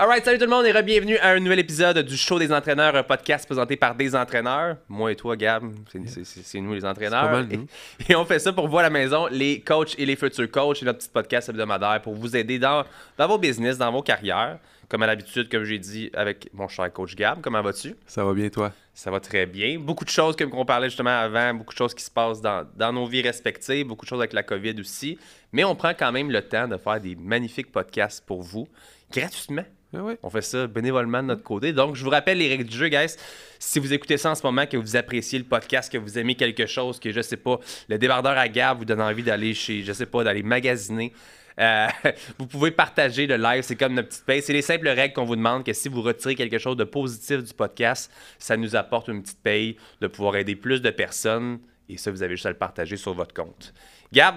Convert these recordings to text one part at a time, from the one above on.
Alright, salut tout le monde et bienvenue à un nouvel épisode du Show des entraîneurs, un podcast présenté par des entraîneurs. Moi et toi, Gab, c'est- nous les entraîneurs. pas mal, et, nous. et on fait ça pour vous à la maison, les coachs et les futurs coachs. C'est notre petit podcast hebdomadaire pour vous aider dans, dans vos business, dans vos carrières. Comme à l'habitude, comme j'ai dit avec mon cher coach Gab, comment vas-tu? Ça va bien, toi? Ça va très bien. Beaucoup de choses, comme on parlait justement avant, beaucoup de choses qui se passent dans, dans nos vies respectives, beaucoup de choses avec la COVID aussi. Mais on prend quand même le temps de faire des magnifiques podcasts pour vous, gratuitement. Ouais. On fait ça bénévolement de notre côté. Donc, je vous rappelle les règles du jeu, guys. Si vous écoutez ça en ce moment, que vous appréciez le podcast, que vous aimez quelque chose, que je sais pas, le débardeur à Gab vous donne envie d'aller chez, je sais pas, d'aller magasiner. euh, vous pouvez partager le live, c'est comme notre petite paye. C'est les simples règles qu'on vous demande que si vous retirez quelque chose de positif du podcast, ça nous apporte une petite paye de pouvoir aider plus de personnes. Et ça, vous avez juste à le partager sur votre compte. Gab,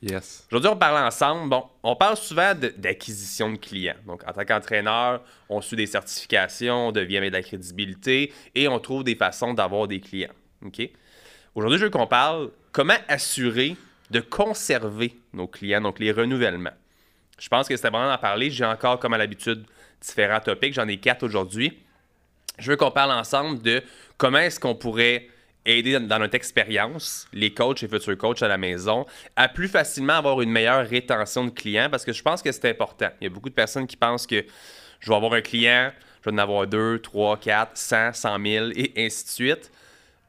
Yes. Aujourd'hui, on parle ensemble. Bon, on parle souvent d'acquisition de, clients. Donc, en tant qu'entraîneur, on suit des certifications, on devient avec de la crédibilité et on trouve des façons d'avoir des clients. OK? Aujourd'hui, je veux qu'on parle comment assurer de conserver nos clients, donc les renouvellements. Je pense que c'était bon d'en parler. J'ai encore, comme à l'habitude, différents topics. J'en ai quatre aujourd'hui. Je veux qu'on parle ensemble de comment est-ce qu'on pourrait aider dans- notre expérience, les coachs et futurs coachs à la maison, à plus facilement avoir une meilleure rétention de clients parce que je pense que c'est important. Il y a beaucoup de personnes qui pensent que je vais avoir un client, je vais en avoir deux, trois, quatre, cent, cent mille et ainsi de suite.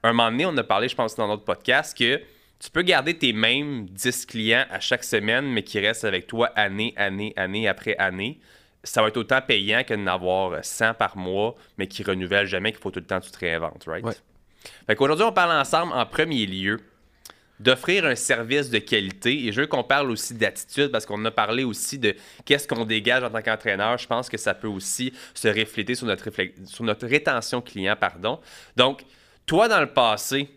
Un moment donné, on a parlé, je pense, dans notre podcast, que tu peux garder tes mêmes 10 clients à chaque semaine, mais qui restent avec toi année, année, année après année. Ça va être autant payant que d'en avoir 100 par mois, mais qui renouvellent jamais, qu'il faut tout le temps que tu te réinventes, right? Ouais. Fait qu'aujourd'hui, on parle ensemble, en premier lieu, d'offrir un service de qualité. Et je veux qu'on parle aussi d'attitude parce qu'on a parlé aussi de qu'est-ce qu'on dégage en tant qu'entraîneur. Je pense que ça peut aussi se refléter sur notre, sur notre rétention client. Pardon. Donc, toi, dans le passé,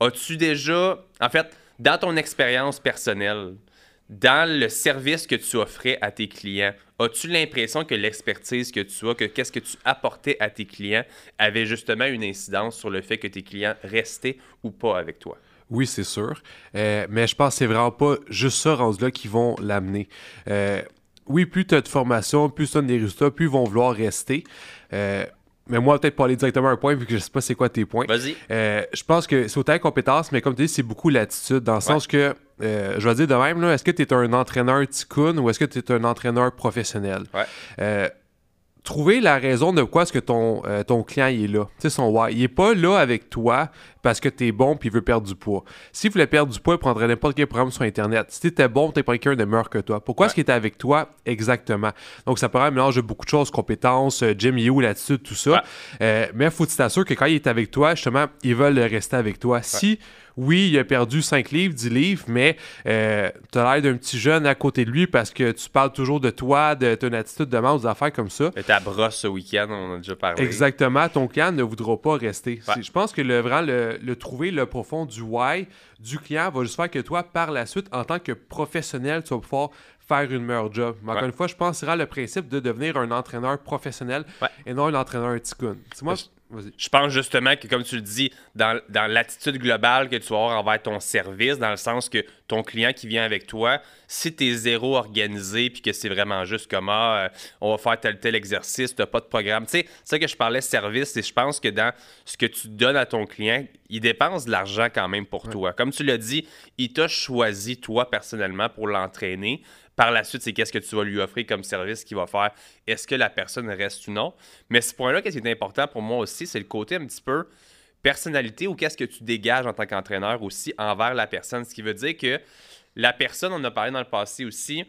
as-tu déjà, en fait, dans ton expérience personnelle, dans le service que tu offrais à tes clients, as-tu l'impression que l'expertise que tu as, que qu'est-ce que tu apportais à tes clients avait justement une incidence sur le fait que tes clients restaient ou pas avec toi? Oui, c'est sûr. Euh, mais je pense que c'est vraiment pas juste ça rendu là qui vont l'amener. Euh, oui, plus tu as de formation, plus tu as des résultats, plus ils vont vouloir rester. Euh, mais moi, peut-être pas aller directement à un point, vu que je sais pas c'est quoi tes points. Vas-y. Euh, je pense que c'est autant compétence, mais comme tu dis, c'est beaucoup l'attitude, dans le sens que, euh, je vais dire de même, là, est-ce que tu es un entraîneur ticoun ou est-ce que tu es un entraîneur professionnel? Ouais. Euh, trouver la raison de quoi est-ce que ton, euh, ton client il est là. Tu sais, son why. Il est pas là avec toi parce que tu es bon puis il veut perdre du poids. S'il voulait perdre du poids, il prendrait n'importe quel programme sur Internet. Si tu étais bon, tu pas quelqu'un de meilleur que toi. Pourquoi est-ce qu'il était avec toi exactement? Donc, ça paraît un mélange de beaucoup de choses, compétences, Jim You, l'attitude, tout ça. Ouais. Euh, mais il faut que tu t'assures que quand il est avec toi, justement, ils veulent rester avec toi. Si, oui, il a perdu 5 livres, 10 livres, mais euh, tu as l'air d'un petit jeune à côté de lui parce que tu parles toujours de toi, de ton attitude de manque, des affaires comme ça. Et ta brosse ce week-end, on a déjà parlé. Exactement, ton client ne voudra pas rester. Ouais. Je pense que le, vraiment, le, le trouver le profond du why du client va juste faire que toi, par la suite, en tant que professionnel, tu vas pouvoir faire une meilleure job. Mais encore Ouais. une fois, je pense que le principe de devenir un entraîneur professionnel Ouais. et non un entraîneur ticoun. C'est moi. Je pense justement que, comme tu le dis, dans, dans l'attitude globale que tu vas avoir envers ton service, dans le sens que ton client qui vient avec toi, si tu es zéro organisé puis que c'est vraiment juste comme ah, euh, on va faire tel tel exercice, tu n'as pas de programme. Tu sais, c'est ça que je parlais service, et je pense que dans ce que tu donnes à ton client, il dépense de l'argent quand même pour toi. Comme tu l'as dit, il t'a choisi toi personnellement pour l'entraîner. Par la suite, c'est qu'est-ce que tu vas lui offrir comme service qu'il va faire. Est-ce que la personne reste ou non? Mais ce point-là, qu'est-ce qui est important pour moi aussi, c'est le côté un petit peu personnalité ou qu'est-ce que tu dégages en tant qu'entraîneur aussi envers la personne. Ce qui veut dire que la personne, on en a parlé dans le passé aussi,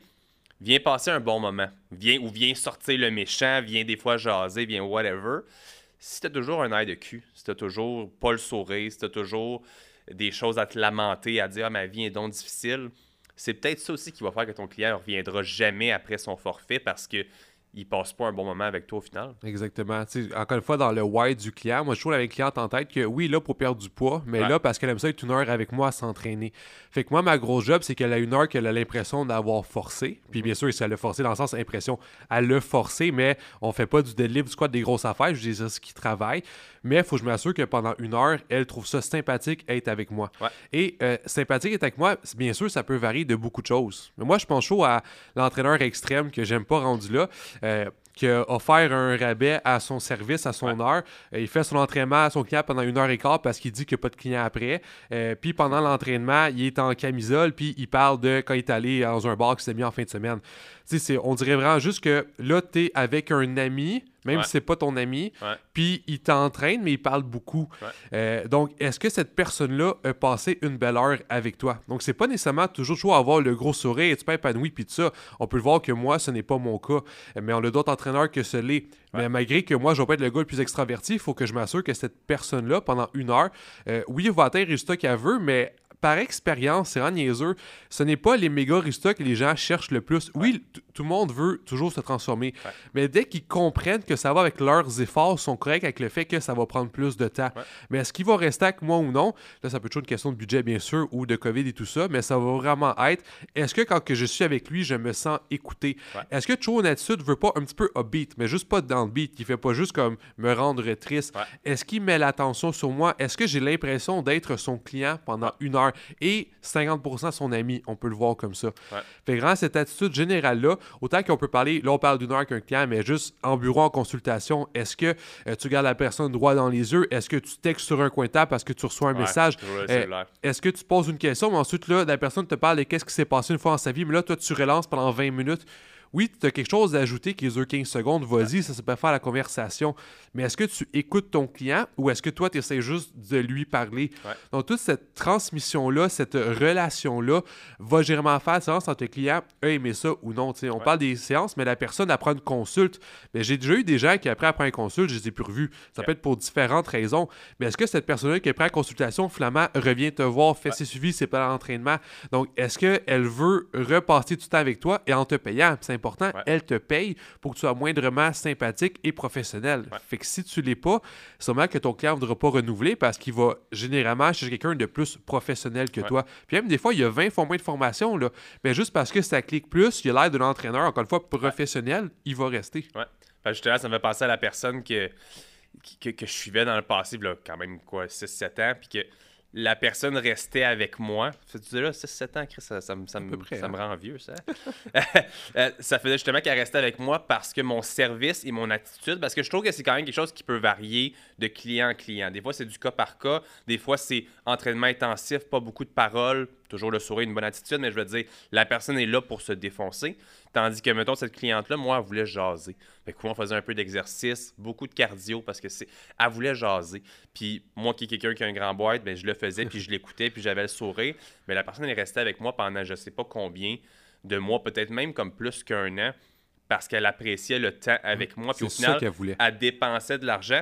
vient passer un bon moment. Vient, ou vient sortir le méchant, vient des fois jaser, vient whatever. Si tu as toujours un air de cul, si tu toujours pas le sourire, si tu toujours des choses à te lamenter, à dire ah, ma vie est donc difficile, c'est peut-être ça aussi qui va faire que ton client ne reviendra jamais après son forfait parce que il passe pas un bon moment avec toi au final. Exactement. Encore une fois, dans le why du client, moi, je trouve avec le client en tête que oui, là, pour perdre du poids, mais Ouais. là, parce qu'elle aime ça être une heure avec moi à s'entraîner. Fait que moi, ma grosse job, c'est qu'elle a une heure qu'elle a l'impression d'avoir forcé. Puis bien sûr, elle l'a forcé dans le sens impression, elle l'a forcé, mais on fait pas du deadlift, du squat, des grosses affaires. Je dis ça, ce qui travaille. Mais il faut que je m'assure que pendant une heure, elle trouve ça sympathique être avec moi. Ouais. Et euh, sympathique être avec moi, bien sûr, ça peut varier de beaucoup de choses. Mais moi, je pense chaud à l'entraîneur extrême que j'aime pas rendu là. Euh, qui a offert un rabais à son service, à son heure. Il fait son entraînement à son client pendant une heure et quart parce qu'il dit qu'il n'y a pas de client après. Euh, puis pendant l'entraînement, il est en camisole, puis il parle de quand il est allé dans un bar qui s'est mis en fin de semaine. On dirait vraiment juste que là, tu es avec un ami même si c'est pas ton ami. Puis il t'entraîne, mais il parle beaucoup. Euh, donc, est-ce que cette personne-là a passé une belle heure avec toi? Donc, c'est pas nécessairement toujours toujours avoir le gros sourire et tu pas épanoui, puis tout ça. On peut le voir que moi, ce n'est pas mon cas. Mais on a d'autres entraîneurs que ce l'est. Mais malgré que moi, je vais pas être le gars le plus extraverti, il faut que je m'assure que cette personne-là, pendant une heure, euh, oui, il va atteindre le résultat qu'elle veut, mais par expérience, c'est vraiment niaiseux. Ce n'est pas les méga résultats que les gens cherchent le plus. Oui, tout le monde veut toujours se transformer. Mais dès qu'ils comprennent que ça va avec leurs efforts, sont corrects avec le fait que ça va prendre plus de temps. Mais est-ce qu'il va rester avec moi ou non? Là, ça peut être une question de budget, bien sûr, ou de COVID et tout ça, mais ça va vraiment être est-ce que quand que je suis avec lui, je me sens écouté? Est-ce que une attitude veut pas un petit peu upbeat, mais juste pas dans le beat, qui fait pas juste comme me rendre triste? Est-ce qu'il met l'attention sur moi? Est-ce que j'ai l'impression d'être son client pendant une heure? Et 50% son ami. On peut le voir comme ça. Fait vraiment, cette attitude générale-là, autant qu'on peut parler, là, on parle d'une heure qu'un client, mais juste en bureau, en consultation, est-ce que euh, tu regardes la personne droit dans les yeux? Est-ce que tu textes sur un coin de table parce que tu reçois un message? Euh, est-ce que tu poses une question, mais ensuite, là, la personne te parle de qu'est-ce qui s'est passé une fois dans sa vie, mais là, toi, tu relances pendant 20 minutes oui, tu as quelque chose à ajouter qui est 15 secondes, vas-y, ça, ça peut faire la conversation. Mais est-ce que tu écoutes ton client ou est-ce que toi, tu essaies juste de lui parler? Donc, toute cette transmission-là, cette relation-là va généralement faire la différence entre le client a aimé ça ou non. on parle des séances, mais la personne apprend une consulte. Mais j'ai déjà eu des gens qui, après, après une consulte, je les ai plus revus. Ça peut être pour différentes raisons. Mais est-ce que cette personne-là qui, après la consultation, finalement, revient te voir, fait ses suivis, c'est pas l'entraînement? Donc, est-ce qu'elle veut repasser du temps avec toi et en te payant? Important, elle te paye pour que tu sois moindrement sympathique et professionnel. Fait que si tu l'es pas, c'est sûrement que ton client ne voudra pas renouveler parce qu'il va généralement chercher quelqu'un de plus professionnel que toi. Puis même des fois, il y a 20 fois moins de formation, là. mais juste parce que ça clique plus, il a l'air de l'entraîneur, encore une fois, professionnel, il va rester. Ouais. Fait justement, ça me fait penser à la personne que, que, que je suivais dans le passé, là, quand même, quoi, 6-7 ans, puis que la personne restait avec moi. Ça faisait là, 7 ans, Chris, ça, ça, me, ça me hein. rend vieux, ça. Euh, ça faisait justement qu'elle restait avec moi parce que mon service et mon attitude, parce que je trouve que c'est quand même quelque chose qui peut varier de client en client. Des fois, c'est du cas par cas. Des fois, c'est entraînement intensif, pas beaucoup de paroles, toujours le sourire, une bonne attitude, mais je veux dire, la personne est là pour se défoncer. Tandis que, mettons, cette cliente-là, moi, elle voulait jaser. Fait que on faisait un peu d'exercice, beaucoup de cardio, parce que c'est. Elle voulait jaser. Puis moi, qui est quelqu'un qui a un grand boîte, ben, je le faisais, puis je l'écoutais, puis j'avais le sourire. Mais la personne est restée avec moi pendant je sais pas combien de mois, peut-être même comme plus qu'un an, parce qu'elle appréciait le temps avec moi. Puis au final, elle dépensait de l'argent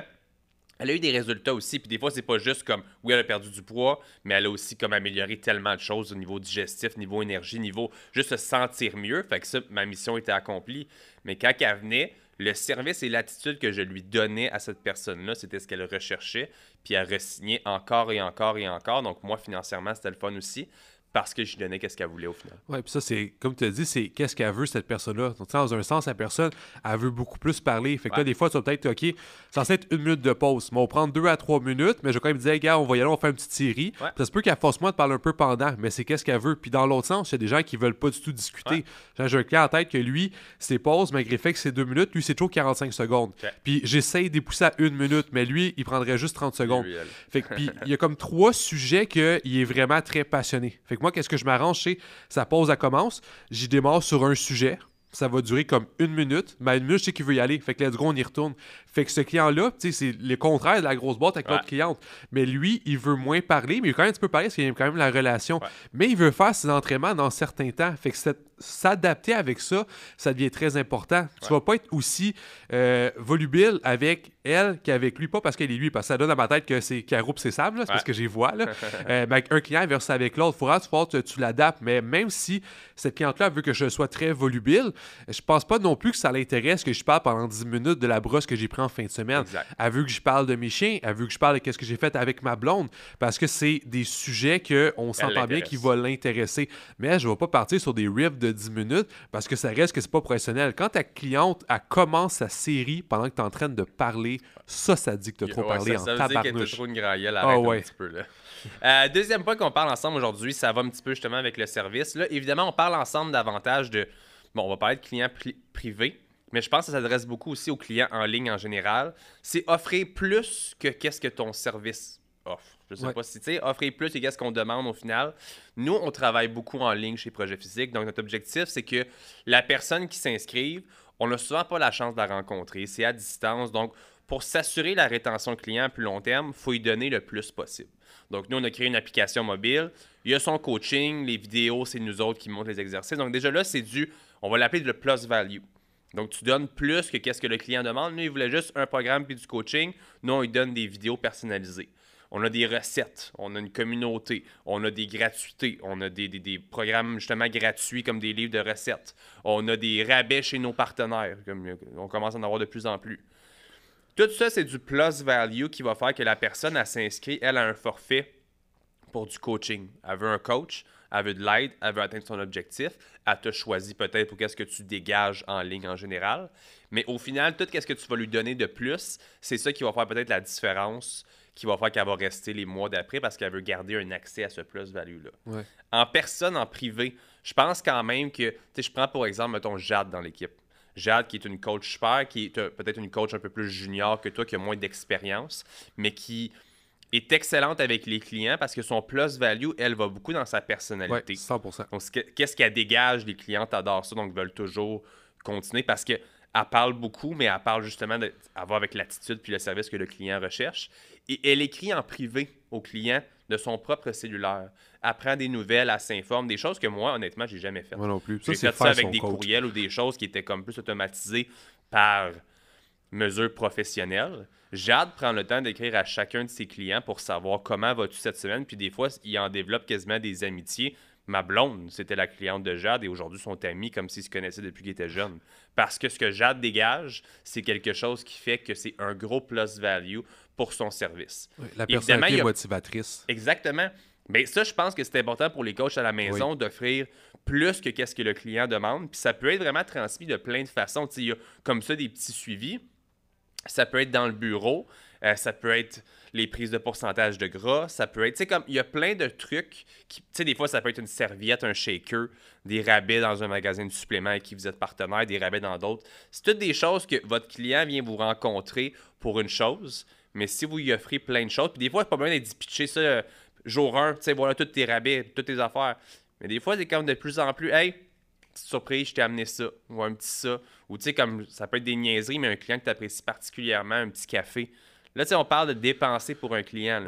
elle a eu des résultats aussi. Puis des fois, c'est pas juste comme, oui, elle a perdu du poids, mais elle a aussi comme amélioré tellement de choses au niveau digestif, niveau énergie, niveau juste se sentir mieux. Fait que ça, ma mission était accomplie. Mais quand elle venait, le service et l'attitude que je lui donnais à cette personne-là, c'était ce qu'elle recherchait. Puis elle re encore et encore et encore. Donc moi, financièrement, c'était le fun aussi parce que je lui donnais qu'est-ce qu'elle voulait au final. Oui, puis ça, c'est, comme tu as dit, c'est qu'est-ce qu'elle veut, cette personne-là. Donc, dans un sens, la personne, elle veut beaucoup plus parler. Fait que là, des fois, tu vas peut-être, OK, censé être une minute de pause. Mais on va prendre deux à trois minutes, mais je vais quand même dire, gars, on va y aller, on faire une petite série. Ça se peut qu'elle force moi de parler un peu pendant, mais c'est qu'est-ce qu'elle veut. Puis dans l'autre sens, il y a des gens qui veulent pas du tout discuter. J'ai un client en tête que lui, ses pauses, malgré le fait que c'est deux minutes, lui, c'est toujours 45 secondes. Puis j'essaye d'épousser à une minute, mais lui, il prendrait juste 30 secondes. Fait que, puis il y a comme trois sujets qu'il est vraiment très passionné. Fait que moi, qu'est-ce que je m'arrange sa pause, elle commence. J'y démarre sur un sujet. Ça va durer comme une minute. Mais une minute, je sais qu'il veut y aller. Fait que let's go, on y retourne. Fait que ce client-là, c'est le contraire de la grosse boîte avec l'autre cliente. Mais lui, il veut moins parler, mais il veut quand même un petit peu parler parce qu'il a quand même la relation. Mais il veut faire ses entraînements dans certains temps. Fait que s'adapter avec ça, ça devient très important. Tu vas pas être aussi euh, volubile avec elle qu'avec lui, pas parce qu'elle est lui, parce que ça donne à ma tête que c'est Caro c'est Sam, c'est parce que j'y vois. Là. euh, un client versus avec l'autre, il faudra que tu, tu l'adaptes. Mais même si cette cliente-là veut que je sois très volubile, je pense pas non plus que ça l'intéresse que je parle pendant 10 minutes de la brosse que j'ai pris en fin de semaine. Elle veut que je parle de mes chiens, elle veut que je parle de ce que j'ai fait avec ma blonde, parce que c'est des sujets qu'on s'entend bien qui vont l'intéresser. Mais je ne vais pas partir sur des riffs de 10 minutes parce que ça reste que c'est pas professionnel. Quand ta cliente elle commence sa série pendant que tu es en train de parler, ça, ça dit que tu as trop parlé ça, en ça veut dire trop une graillelle, ah arrête un petit peu, là. Euh, deuxième point qu'on parle ensemble aujourd'hui, ça va un petit peu justement avec le service. Là, évidemment, on parle ensemble davantage de. Bon, on va parler de clients privés, mais je pense que ça s'adresse beaucoup aussi aux clients en ligne en général, c'est offrir plus que qu'est-ce que ton service offre. Je sais pas si tu sais, offrir plus que qu'est-ce qu'on demande au final. Nous, on travaille beaucoup en ligne chez Projet Physique, donc notre objectif, c'est que la personne qui s'inscrive, on n'a souvent pas la chance de la rencontrer, c'est à distance, donc pour s'assurer la rétention client à plus long terme, il faut y donner le plus possible. Donc, nous, on a créé une application mobile. Il y a son coaching, les vidéos, c'est nous autres qui montrent les exercices. Donc, déjà là, c'est du, on va l'appeler le plus value. Donc, tu donnes plus que qu'est-ce que le client demande. Nous, il voulait juste un programme puis du coaching. Nous, on lui donne des vidéos personnalisées. On a des recettes, on a une communauté, on a des gratuités, on a des, des, programmes justement gratuits comme des livres de recettes. On a des rabais chez nos partenaires, comme on commence à en avoir de plus en plus. Tout ça, c'est du plus value qui va faire que la personne, elle s'inscrit, elle a un forfait pour du coaching. Elle veut un coach, elle veut de l'aide, elle veut atteindre son objectif. Elle te choisit peut-être pour qu'est-ce que tu dégages en ligne en général. Mais au final, tout ce que tu vas lui donner de plus, c'est ça qui va faire peut-être la différence, qui va faire qu'elle va rester les mois d'après parce qu'elle veut garder un accès à ce plus-value-là. En personne, en privé, je pense quand même que, tu sais, je prends pour exemple, mettons, Jade dans l'équipe. Jade, qui est une coach super, qui est euh, peut-être une coach un peu plus junior que toi, qui a moins d'expérience, mais qui est excellente avec les clients parce que son plus value, elle va beaucoup dans sa personnalité. 100%. Donc, qu'est-ce qu'elle dégage? Les clients adorent ça, donc veulent toujours continuer parce que elle parle beaucoup, mais elle parle justement d'avoir avec l'attitude puis le service que le client recherche. Et elle écrit en privé au client de son propre cellulaire. Elle prend des nouvelles, elle s'informe, des choses que moi, honnêtement, j'ai jamais faites. Moi non plus. J'ai fait ça avec des courriels ou des choses qui étaient comme plus automatisées par mesure professionnelle. Jade prend le temps d'écrire à chacun de ses clients pour savoir comment vas-tu cette semaine. Puis des fois, il en développe quasiment des amitiés. Ma blonde, c'était la cliente de Jade et aujourd'hui sont amis comme s'ils se connaissaient depuis qu'ils étaient jeunes. Parce que ce que Jade dégage, c'est quelque chose qui fait que c'est un gros plus value pour son service. la personnalité motivatrice. Exactement. Mais ça, je pense que c'est important pour les coachs à la maison d'offrir plus que qu'est-ce que le client demande. Puis ça peut être vraiment transmis de plein de façons. Il y a comme ça des petits suivis. Ça peut être dans le bureau. Euh, ça peut être les prises de pourcentage de gras. Ça peut être, tu sais, comme il y a plein de trucs. Tu sais, des fois, ça peut être une serviette, un shaker, des rabais dans un magasin de suppléments avec qui vous êtes partenaire, des rabais dans d'autres. C'est toutes des choses que votre client vient vous rencontrer pour une chose. Mais si vous lui offrez plein de choses, puis des fois, c'est pas besoin d'être pitcher ça euh, jour 1, tu sais, voilà tous tes rabais, toutes tes affaires. Mais des fois, c'est comme de plus en plus, hey, petite surprise, je t'ai amené ça, ou un petit ça. Ou tu sais, comme ça peut être des niaiseries, mais un client que tu apprécies particulièrement, un petit café. Là, tu sais, on parle de dépenser pour un client.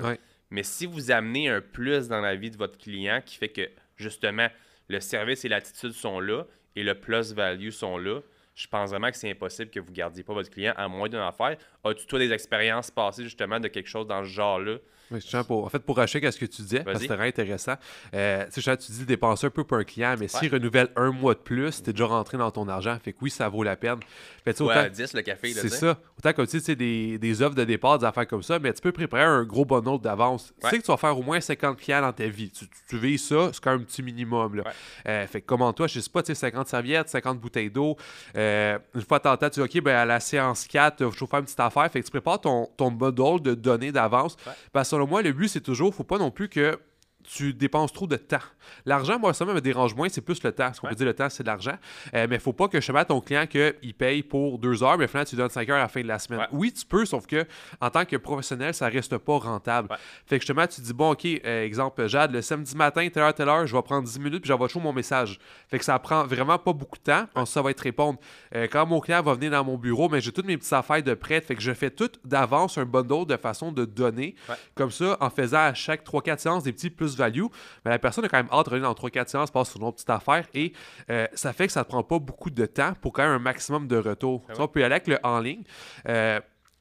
Mais si vous amenez un plus dans la vie de votre client qui fait que, justement, le service et l'attitude sont là et le plus value sont là, je pense vraiment que c'est impossible que vous ne gardiez pas votre client à moins d'une affaire. As-tu, toi, des expériences passées justement de quelque chose dans ce genre-là en fait, pour racheter ce que tu disais, parce que c'était intéressant, euh, tu dis dépenser un peu pour un client, mais s'il renouvelle un mois de plus, tu es déjà rentré dans ton argent. Fait que oui, ça vaut la peine. Fait, autant, 10 le café. C'est ça. Autant comme tu sais, des, des offres de départ, des affaires comme ça, mais tu peux préparer un gros bonheur d'avance. Tu sais que tu vas faire au moins 50 clients dans ta vie. Tu, tu, ça, c'est quand même un petit minimum. Là. Euh, fait que comment toi, je sais pas, tu sais, 50 serviettes, 50 bouteilles d'eau. Euh, une fois tenté, tu dis, OK, ben, à la séance 4, je vais faire une petite affaire. Fait que tu prépares ton, ton module de données d'avance. Parce que moi, le but, c'est toujours, faut pas non plus que tu dépenses trop de temps. L'argent, moi, ça me dérange moins, c'est plus le temps. Ce qu'on peut dire, le temps, c'est de l'argent. Euh, mais il faut pas que je mette à ton client qu'il paye pour deux heures, mais finalement, tu donnes cinq heures à la fin de la semaine. Oui, tu peux, sauf que en tant que professionnel, ça reste pas rentable. Fait que justement, tu dis, bon, OK, euh, exemple, Jade, le samedi matin, telle heure, telle heure, je vais prendre 10 minutes, puis j'envoie toujours mon message. Fait que ça prend vraiment pas beaucoup de temps. Ensuite, ça va être répondre. Euh, quand mon client va venir dans mon bureau, mais j'ai toutes mes petites affaires de prêt. Fait que je fais tout d'avance un bundle de façon de donner. Comme ça, en faisant à chaque 3-4 séances des petits plus-value la personne a quand même hâte de revenir dans 3-4 séances, passe sur une autre petite affaire et euh, ça fait que ça ne prend pas beaucoup de temps pour quand même un maximum de retour. Ah on peut y aller avec le en ligne. Euh,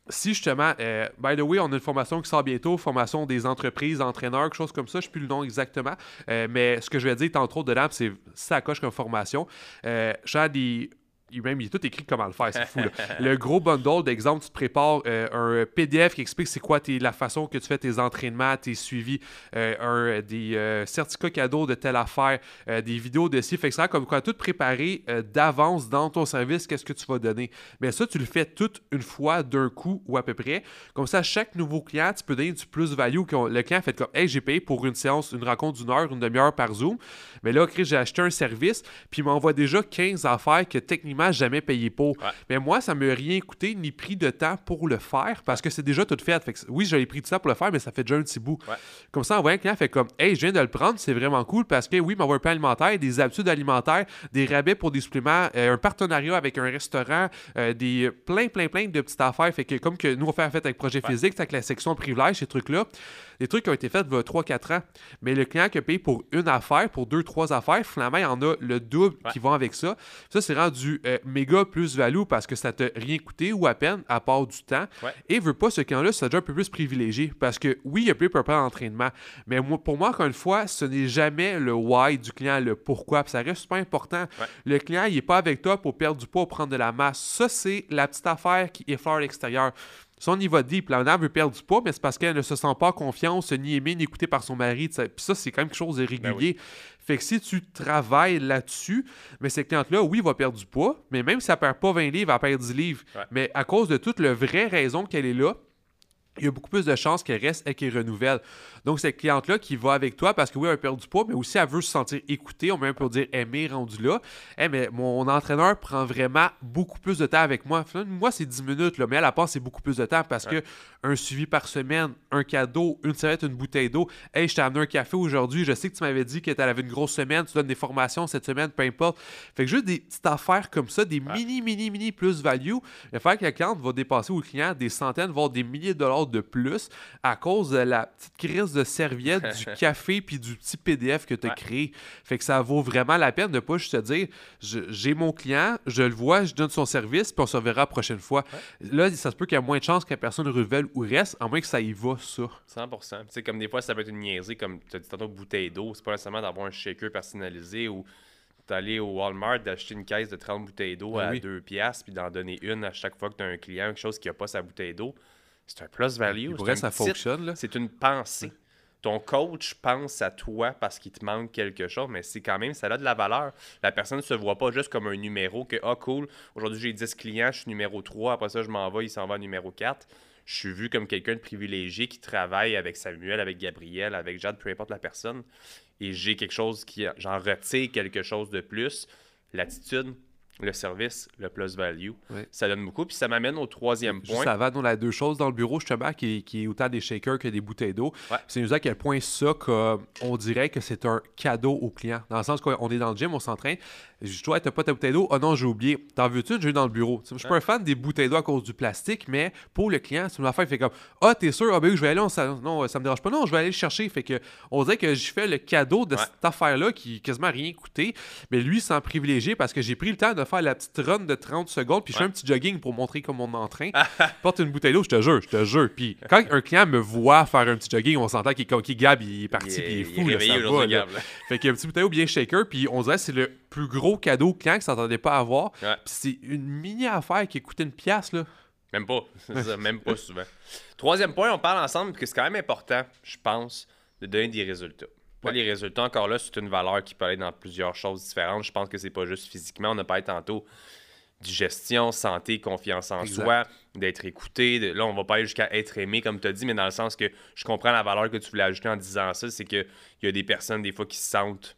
si justement, euh, by the way, on a une formation qui sort bientôt, formation des entreprises, entraîneurs, quelque chose comme ça, je ne sais plus le nom exactement, mais ce que je vais dire, entre autres dedans, c'est ça coche comme formation. j'ai des il, même, il est tout écrit comment le faire, c'est fou. le gros bundle d'exemple, tu te prépares euh, un PDF qui explique c'est quoi la façon que tu fais tes entraînements, tes suivis, euh, un, des euh, certificats cadeaux de telle affaire, des vidéos de ci, fait que ça comme quoi tout préparer d'avance dans ton service, qu'est-ce que tu vas donner. Mais ça, tu le fais tout une fois, d'un coup ou à peu près. Comme ça, chaque nouveau client, tu peux donner du plus-value. Le client fait comme, hey, j'ai payé pour une séance, une rencontre d'une heure, une demi-heure par Zoom. Mais là, j'ai acheté un service, puis il m'envoie déjà 15 affaires que techniquement, jamais payer pour. Mais moi, ça ne m'a rien coûté ni pris de temps pour le faire parce que c'est déjà tout fait. fait que, oui, j'ai pris du temps pour le faire, mais ça fait déjà un petit bout. Comme ça, en voyant un client fait comme Hey, je viens de le prendre, c'est vraiment cool parce que oui, m'avoir un plan alimentaire, des habitudes alimentaires, des rabais pour des suppléments, euh, un partenariat avec un restaurant, euh, des plein, plein, plein de petites affaires. Fait que comme que nous, on fait, en fait avec Projet Physique, avec la section privilège, ces trucs-là, des trucs qui ont été faits il y a 3-4 ans. Mais le client qui a payé pour une affaire, pour deux, trois affaires, finalement, il y en a le double qui vont avec ça. Ça, c'est rendu euh, méga plus-value parce que ça t'a rien coûté ou à peine, à part du temps. Et veut pas ce client-là, c'est déjà un peu plus privilégié parce que oui, il y a plus de d'entraînement. Mais pour moi, encore une fois, ce n'est jamais le why du client, le pourquoi. ça reste super important. Le client, il n'est pas avec toi pour perdre du poids ou prendre de la masse. Ça, c'est la petite affaire qui effleure l'extérieur. Si on y va deep, la nana veut perdre du poids, mais c'est parce qu'elle ne se sent pas confiance, ni aimée, ni écoutée par son mari. Puis ça, c'est quand même quelque chose de ben régulier. Fait que si tu travailles là-dessus, mais cette cliente-là, oui, va perdre du poids, mais même si elle perd pas 20 livres, elle va perdre 10 livres. Mais à cause de toute la vraie raison qu'elle est là, il y a beaucoup plus de chances qu'elle reste et qu'elle renouvelle. Donc, cette cliente-là qui va avec toi parce que oui, elle perd du poids, mais aussi elle veut se sentir écoutée, on même dire aimer rendu là. Eh, mais mon entraîneur prend vraiment beaucoup plus de temps avec moi. Moi, c'est 10 minutes, là, mais elle, elle passe c'est beaucoup plus de temps parce que un suivi par semaine, un cadeau, une serviette, une bouteille d'eau. Hey, je t'ai amené un café aujourd'hui, je sais que tu m'avais dit que tu avais une grosse semaine, tu donnes des formations cette semaine, peu importe. Fait que juste des petites affaires comme ça, des mini, mini, mini plus-value, va faire que la cliente va dépasser au client des centaines, voire des milliers de dollars de plus à cause de la petite crise de serviette, du café puis du petit PDF que tu as créé. Fait que ça vaut vraiment la peine de pas juste te dire j'ai mon client, je le vois, je donne son service, puis on se verra la prochaine fois. Là, ça se peut qu'il y ait moins de chances que la personne renouvelle ou reste, à moins que ça y va, ça. 100%. Tu sais, comme des fois, ça peut être une niaiserie, comme tu as dit tantôt, bouteille d'eau. C'est pas nécessairement d'avoir un shaker personnalisé ou d'aller au Walmart, d'acheter une caisse de 30 bouteilles d'eau ben à 2 piastres, puis d'en donner une à chaque fois que tu as un client, quelque chose qui n'a pas sa bouteille d'eau. C'est un plus value. Pour ça fonctionne. C'est une pensée ton coach pense à toi parce qu'il te manque quelque chose, mais c'est quand même, ça a de la valeur. La personne ne se voit pas juste comme un numéro que, ah, cool, aujourd'hui j'ai 10 clients, je suis numéro 3, après ça je m'en vais, il s'en va numéro 4. Je suis vu comme quelqu'un de privilégié qui travaille avec Samuel, avec Gabriel, avec Jade, peu importe la personne. Et j'ai quelque chose qui, j'en retire quelque chose de plus. L'attitude, le service, le plus value. Ça donne beaucoup. Puis ça m'amène au troisième point. Ça va, on a deux choses dans le bureau, justement, qui, qui est autant des shakers que des bouteilles d'eau. C'est nous à quel point ça, on dirait que c'est un cadeau au client. Dans le sens qu'on est dans le gym, on s'entraîne. Je toi, t'as pas ta bouteille d'eau? Oh non, j'ai oublié. T'en veux-tu? Une? J'ai dans le bureau. je suis pas un fan des bouteilles d'eau à cause du plastique, mais pour le client, c'est une affaire, il fait comme Ah, t'es sûr? Ah, ben oui, je vais aller. ça... Non, ça me dérange pas. Non, je vais aller le chercher. Fait que on dirait que j'ai fait le cadeau de cette affaire-là qui quasiment rien coûté. Mais lui, sans privilégié parce que j'ai pris le temps de faire la petite run de 30 secondes, puis je fais un petit jogging pour montrer comment on entraîne. Porte une bouteille d'eau, je te jure, je te jure. Puis quand un client me voit faire un petit jogging, on s'entend qu'il qu gabe, il est parti, puis il est fou. Il est là, ça va, Fait qu'il y a un petit bouteille d'eau bien shaker, puis on dirait c'est le plus gros cadeau client que s'attendait pas à avoir. Puis c'est une mini affaire qui coûtait une pièce là. Même pas. même pas souvent. Troisième point, on parle ensemble, que c'est quand même important, je pense, de donner des résultats. Les résultats, encore là, c'est une valeur qui peut aller dans plusieurs choses différentes. Je pense que c'est pas juste physiquement. On a parlé tantôt digestion, santé, confiance en soi, d'être écouté. Là, on va pas aller jusqu'à être aimé, comme tu as dit, mais dans le sens que je comprends la valeur que tu voulais ajouter en disant ça, c'est qu'il y a des personnes, des fois, qui se sentent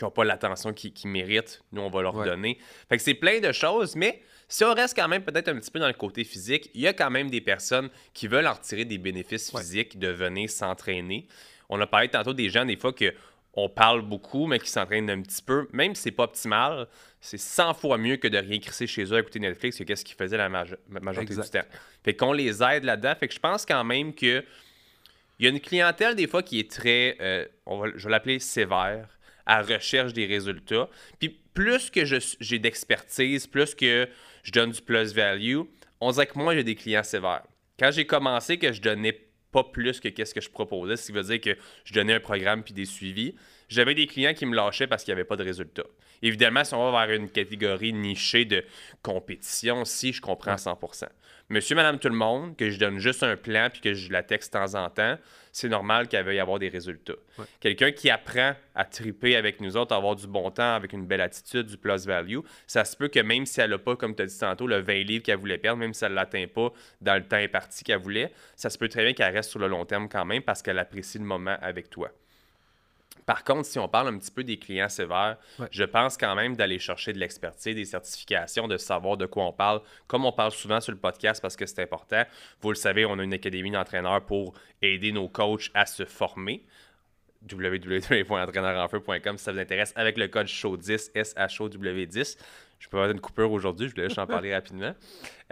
qui n'ont pas l'attention qu'ils méritent, nous, on va leur donner. Fait que c'est plein de choses, mais si on reste quand même peut-être un petit peu dans le côté physique, il y a quand même des personnes qui veulent en retirer des bénéfices physiques de venir s'entraîner. On a parlé tantôt des gens, des fois, que on parle beaucoup, mais qui s'entraînent un petit peu. Même si c'est pas optimal, c'est 100 fois mieux que de rien crisser chez eux à écouter Netflix que qu'est-ce qu'ils faisaient la majorité du temps. Fait qu'on les aide là-dedans. Fait que je pense quand même que il y a une clientèle des fois qui est très, euh, on va, je vais l'appeler sévère, à recherche des résultats. Puis plus que j'ai d'expertise, plus que je donne du plus value, on dirait que moi j'ai des clients sévères. Quand j'ai commencé, que je donnais pas plus que qu'est-ce que je proposais, ce qui veut dire que je donnais un programme puis des suivis. J'avais des clients qui me lâchaient parce qu'il n'y avait pas de résultat. Évidemment, si on va vers une catégorie nichée de compétition, si je comprends à 100%. Monsieur, madame, tout le monde, que je donne juste un plan puis que je la texte de temps en temps, c'est normal va y avoir des résultats. Quelqu'un qui apprend à triper avec nous autres, à avoir du bon temps, avec une belle attitude, du plus value, ça se peut que même si elle n'a pas, comme tu as dit tantôt, le 20 livres qu'elle voulait perdre, même si elle ne l'atteint pas dans le temps imparti qu'elle voulait, ça se peut très bien qu'elle reste sur le long terme quand même parce qu'elle apprécie le moment avec toi. Par contre, si on parle un petit peu des clients sévères, Ouais. je pense quand même d'aller chercher de l'expertise, des certifications, de savoir de quoi on parle. Comme on parle souvent sur le podcast parce que c'est important, vous le savez, on a une académie d'entraîneurs pour aider nos coachs à se former www.entraîneurenfeu.com si ça vous intéresse avec le code SHOW10 S-H-O-W-10. Je peux avoir une coupure aujourd'hui, je voulais juste en parler rapidement.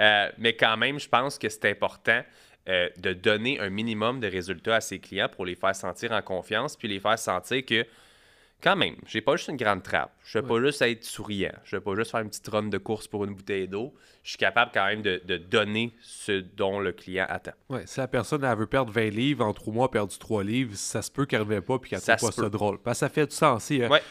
Euh, mais quand même, je pense que c'est important euh, de donner un minimum de résultats à ses clients pour les faire sentir en confiance, puis les faire sentir que, quand même, j'ai pas juste une grande trappe. Je ne vais pas juste être souriant. Je ne vais pas juste faire une petite run de course pour une bouteille d'eau. Je suis capable quand même de, de donner ce dont le client attend. Ouais, si la personne elle veut perdre 20 livres, en 3 mois, a perdu 3 livres, ça se peut qu'elle ne revienne pas et qu'elle trouve pas ça drôle. Parce que ça fait du sens. aussi, hein. Ouais.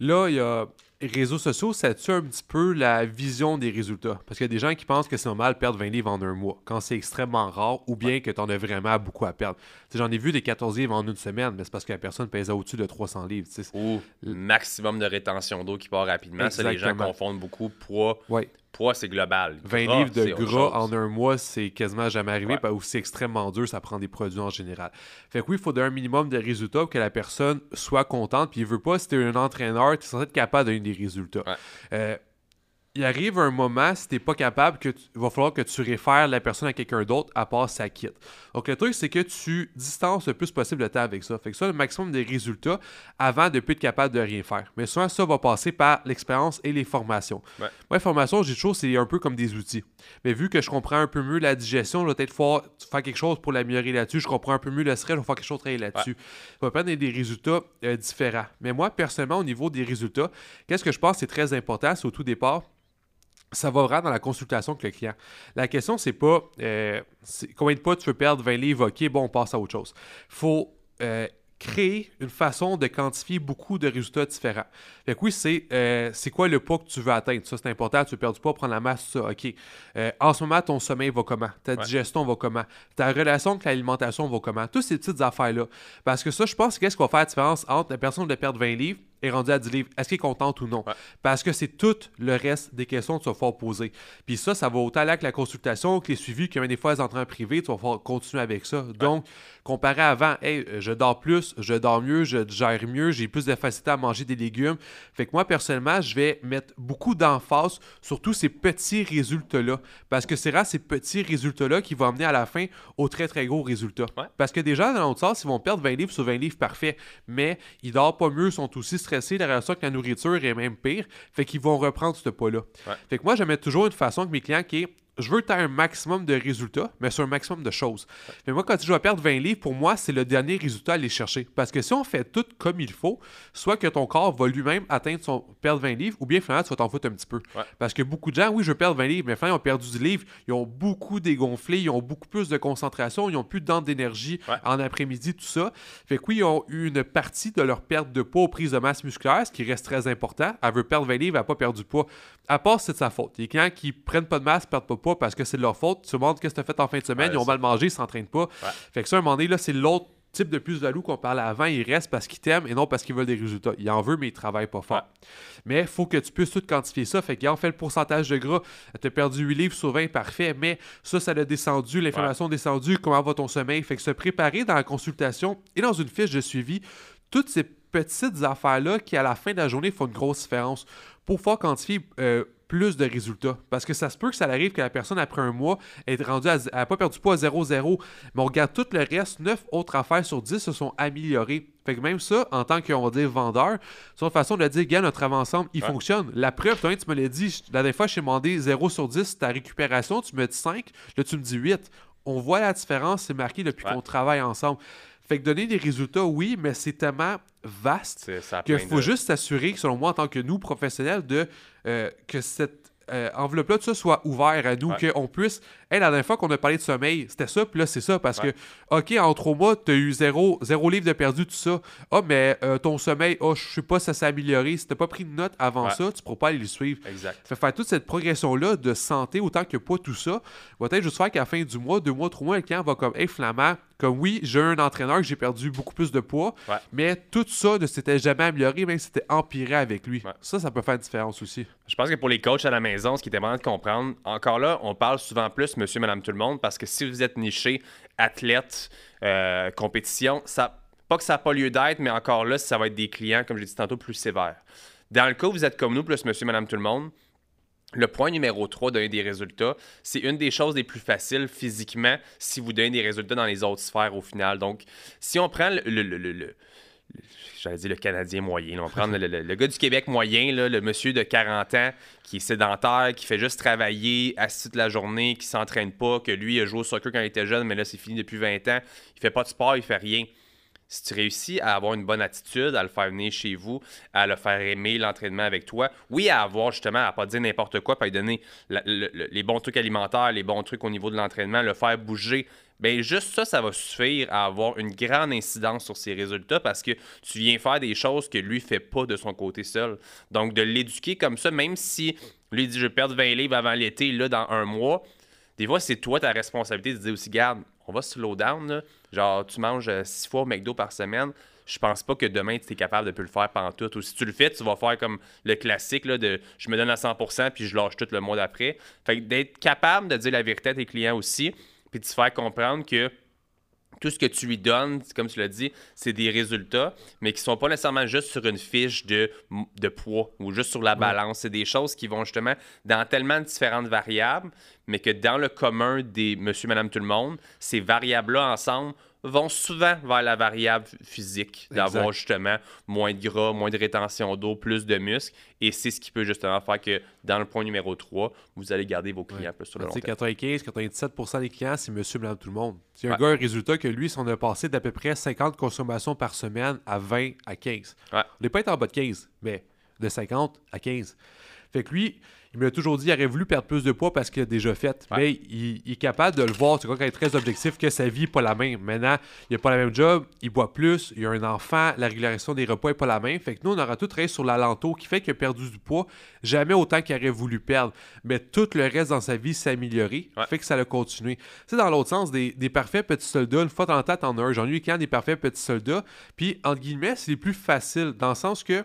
Là, il y a réseaux sociaux, ça tue un petit peu la vision des résultats. Parce qu'il y a des gens qui pensent que c'est normal de perdre 20 livres en un mois, quand c'est extrêmement rare, ou bien que tu en as vraiment beaucoup à perdre. J'en ai vu des 14 livres en une semaine, mais c'est parce que la personne pesait au-dessus de 300 livres. tu sais. Ou maximum de rétention d'eau qui part rapidement. Ça, les gens confondent beaucoup. Poids, Ouais. Poids c'est global. 20 Gras, livres de gras en un mois, c'est quasiment jamais arrivé, Ouais. que c'est extrêmement dur, ça prend des produits en général. Fait que oui, il faut donner un minimum de résultats pour que la personne soit contente, puis il veut pas, si tu es un entraîneur, tu es censé être capable de donner des résultats. Ouais. Euh, il arrive un moment, si tu n'es pas capable, que tu- il va falloir que tu réfères la personne à quelqu'un d'autre à part sa quitte. Donc le truc, c'est que tu distances le plus possible le temps avec ça. Fait que ça, le maximum des résultats avant de plus être capable de rien faire. Mais souvent, ça va passer par l'expérience et les formations. Ouais. Moi, les formations, j'ai toujours, c'est un peu comme des outils. Mais vu que je comprends un peu mieux la digestion, je vais peut-être faire, faire quelque chose pour l'améliorer là-dessus. Je comprends un peu mieux le stress, je vais faire quelque chose là-dessus. Ça va prendre des- résultats euh, différents. Mais moi, personnellement, au niveau des résultats, qu'est-ce que je pense c'est très important, c'est au tout départ, ça va vraiment dans la consultation avec le client. La question, c'est pas euh, combien de fois tu veux perdre 20 livres, ok, bon, on passe à autre chose. faut euh, créer une façon de quantifier beaucoup de résultats différents. Fait que oui, c'est euh, c'est quoi le poids que tu veux atteindre? Ça, c'est important. Tu veux perdre du poids, prendre la masse, ça, ok. Euh, en ce moment, ton sommeil va comment? Ta Ouais. digestion va comment? Ta relation avec l'alimentation va comment? Toutes ces petites affaires-là. Parce que ça, je pense que qu'est-ce qui va faire la différence entre la personne qui veut perdre 20 livres et rendue à 10 livres? Est-ce qu'elle est contente ou non? Ouais. Parce que c'est tout le reste des questions que tu vas pouvoir poser. Puis ça, ça va autant aller avec la consultation que les suivis, que même des fois, les entraînements privés, tu vas pouvoir continuer avec ça. Donc, comparé à avant, hey, euh, je dors plus, je dors mieux, je gère mieux, j'ai plus de facilité à manger des légumes. Fait que moi, personnellement, je vais mettre beaucoup d'emphase sur tous ces petits résultats-là. Parce que c'est rare ces petits résultats-là qui vont amener à la fin au très, très gros résultat. Ouais. Parce que des gens, dans l'autre sens, ils vont perdre 20 livres sur 20 livres parfait, mais ils dorment pas mieux, sont aussi stressés, la relation avec la nourriture est même pire, fait qu'ils vont reprendre ce pas-là. Ouais. Fait que moi, je mets toujours une façon avec mes clients qui est je veux que tu un maximum de résultats, mais sur un maximum de choses. Mais moi, quand je vais perdre 20 livres, pour moi, c'est le dernier résultat à aller chercher. Parce que si on fait tout comme il faut, soit que ton corps va lui-même atteindre son perdre 20 livres, ou bien finalement, tu vas t'en foutre un petit peu. Ouais. Parce que beaucoup de gens, oui, je veux perdre 20 livres, mais finalement, ils ont perdu 10 livres, ils ont beaucoup dégonflé, ils ont beaucoup plus de concentration, ils ont plus de d'énergie Ouais. en après-midi, tout ça. Fait que oui, ils ont eu une partie de leur perte de poids aux prises de masse musculaire, ce qui reste très important. Elle veut perdre 20 livres, elle n'a pas perdu de poids. À part, c'est de sa faute. Les clients qui prennent pas de masse, perdent pas de poids parce que c'est de leur faute. Tu te demandes qu'est-ce que tu as fait en fin de semaine, Ouais, ils ont mal mangé, ils s'entraînent pas. Fait que ça, à un moment donné, là, c'est l'autre type de plus-value qu'on parlait avant. Ils restent parce qu'ils t'aiment et non parce qu'ils veulent des résultats. Ils en veulent, mais ils travaillent pas fort. Mais il faut que tu puisses tout quantifier ça. Fait qu'on fait le pourcentage de gras. Tu as perdu 8 livres sur 20, parfait. Mais ça, ça l'a descendu. L'inflammation a descendu. Comment va ton sommeil? Fait que se préparer dans la consultation et dans une fiche de suivi, toutes ces petites affaires-là qui, à la fin de la journée, font une grosse différence pour pouvoir quantifier euh, plus de résultats. Parce que ça se peut que ça arrive que la personne, après un mois, est rendue à, elle n'a pas perdu poids à 0-0, mais on regarde tout le reste, 9 autres affaires sur 10 se sont améliorées. Fait que même ça, en tant qu'on va dire vendeur, c'est une façon de dire, gars, notre avant-ensemble, il Ouais. fonctionne. La preuve, toi, tu me l'as dit, la dernière fois, je t'ai demandé 0 sur 10, ta récupération, tu me dis 5, là, tu me dis 8. On voit la différence, c'est marqué depuis Ouais. qu'on travaille ensemble. Fait que donner des résultats, oui, mais c'est tellement vaste qu'il faut de- juste s'assurer, selon moi, en tant que nous, professionnels, de, euh, que cette euh, enveloppe-là, tout ça soit ouvert à nous, Ouais. qu'on puisse. Hey, la dernière fois qu'on a parlé de sommeil, c'était ça, puis là, c'est ça, parce Ouais. que, OK, en trois mois, tu as eu zéro, zéro livre de perdu, tout ça. Ah, mais euh, ton sommeil, oh, je sais pas si ça s'est amélioré. Si tu pas pris de notes avant Ouais. ça, tu pourras pas aller le suivre. Exact. Fait faire toute cette progression-là de santé, autant que pas tout ça, va peut-être juste faire qu'à la fin du mois, deux mois, trois mois, le client va comme, hey, flamand, comme oui, j'ai un entraîneur que j'ai perdu beaucoup plus de poids, Ouais. mais tout ça ne s'était jamais amélioré, même si c'était empiré avec lui. Ouais. Ça, ça peut faire une différence aussi. Je pense que pour les coachs à la maison, ce qui est important de comprendre, encore là, on parle souvent plus monsieur, madame, tout le monde, parce que si vous êtes niché, athlète, euh, compétition, ça, Pas que ça n'a pas lieu d'être, mais encore là, ça va être des clients, comme je l'ai dit tantôt, plus sévères. Dans le cas où vous êtes comme nous, plus monsieur, madame, tout le monde, le point numéro 3 donner des résultats, c'est une des choses les plus faciles physiquement si vous donnez des résultats dans les autres sphères au final. Donc, si on prend le, le, le, j'allais dire le Canadien moyen. On va prendre le, gars du Québec moyen, le monsieur de 40 ans qui est sédentaire, qui fait juste travailler assis toute la journée, qui s'entraîne pas, que lui a joué au soccer quand il était jeune, mais là c'est fini depuis 20 ans. Il fait pas de sport, il fait rien si tu réussis à avoir une bonne attitude, à le faire venir chez vous, à le faire aimer l'entraînement avec toi, oui, à avoir justement, à pas dire n'importe quoi, pas lui donner les bons trucs alimentaires, les bons trucs au niveau de l'entraînement, le faire bouger, bien juste ça, ça va suffire à avoir une grande incidence sur ses résultats parce que tu viens faire des choses que lui fait pas de son côté seul. Donc de l'éduquer comme ça, même si lui dit je vais perdre 20 livres avant l'été, là, dans un mois, des fois, c'est toi ta responsabilité de dire aussi, garde, on va slow down. Là. Genre, tu manges euh, six fois au McDo par semaine. Je pense pas que demain, tu es capable de plus le faire pendant tout. Ou si tu le fais, tu vas faire comme le classique là, de je me donne à 100% puis je lâche tout le mois d'après. Fait d'être capable de dire la vérité à tes clients aussi, puis de te faire comprendre que tout ce que tu lui donnes, comme tu l'as dit, c'est des résultats, mais qui ne sont pas nécessairement juste sur une fiche de, de poids ou juste sur la balance. C'est des choses qui vont justement dans tellement de différentes variables, mais que dans le commun des monsieur, madame, tout le monde, ces variables-là ensemble vont souvent vers la variable physique, d'avoir justement moins de gras, moins de rétention d'eau, plus de muscles. Et c'est ce qui peut justement faire que dans le point numéro 3, vous allez garder vos clients plus sur le long terme. 95, 97% des clients, c'est monsieur, madame, tout le monde. C'est un gars, un résultat que lui, si on a passé d'à peu près 50 consommations par semaine à 20 à 15. On n'est pas être en bas de 15, mais de 50 à 15. Fait que lui, il m'a toujours dit qu'il aurait voulu perdre plus de poids parce qu'il a déjà fait. Mais il, est capable de le voir, tu vois, quand il est très objectif, que sa vie n'est pas la même. Maintenant, il n'a pas la même job, il boit plus, il a un enfant, la régulation des repas n'est pas la même. Fait que nous, on aura tout travaillé sur l'alentour qui fait qu'il a perdu du poids, jamais autant qu'il aurait voulu perdre. Mais tout le reste dans sa vie s'est amélioré, fait que ça a continué. Tu dans l'autre sens, des, parfaits petits soldats, une fois dans le temps, t'en as un. J'en ai eu quand des parfaits petits soldats. Puis, entre guillemets, c'est plus facile, dans le sens que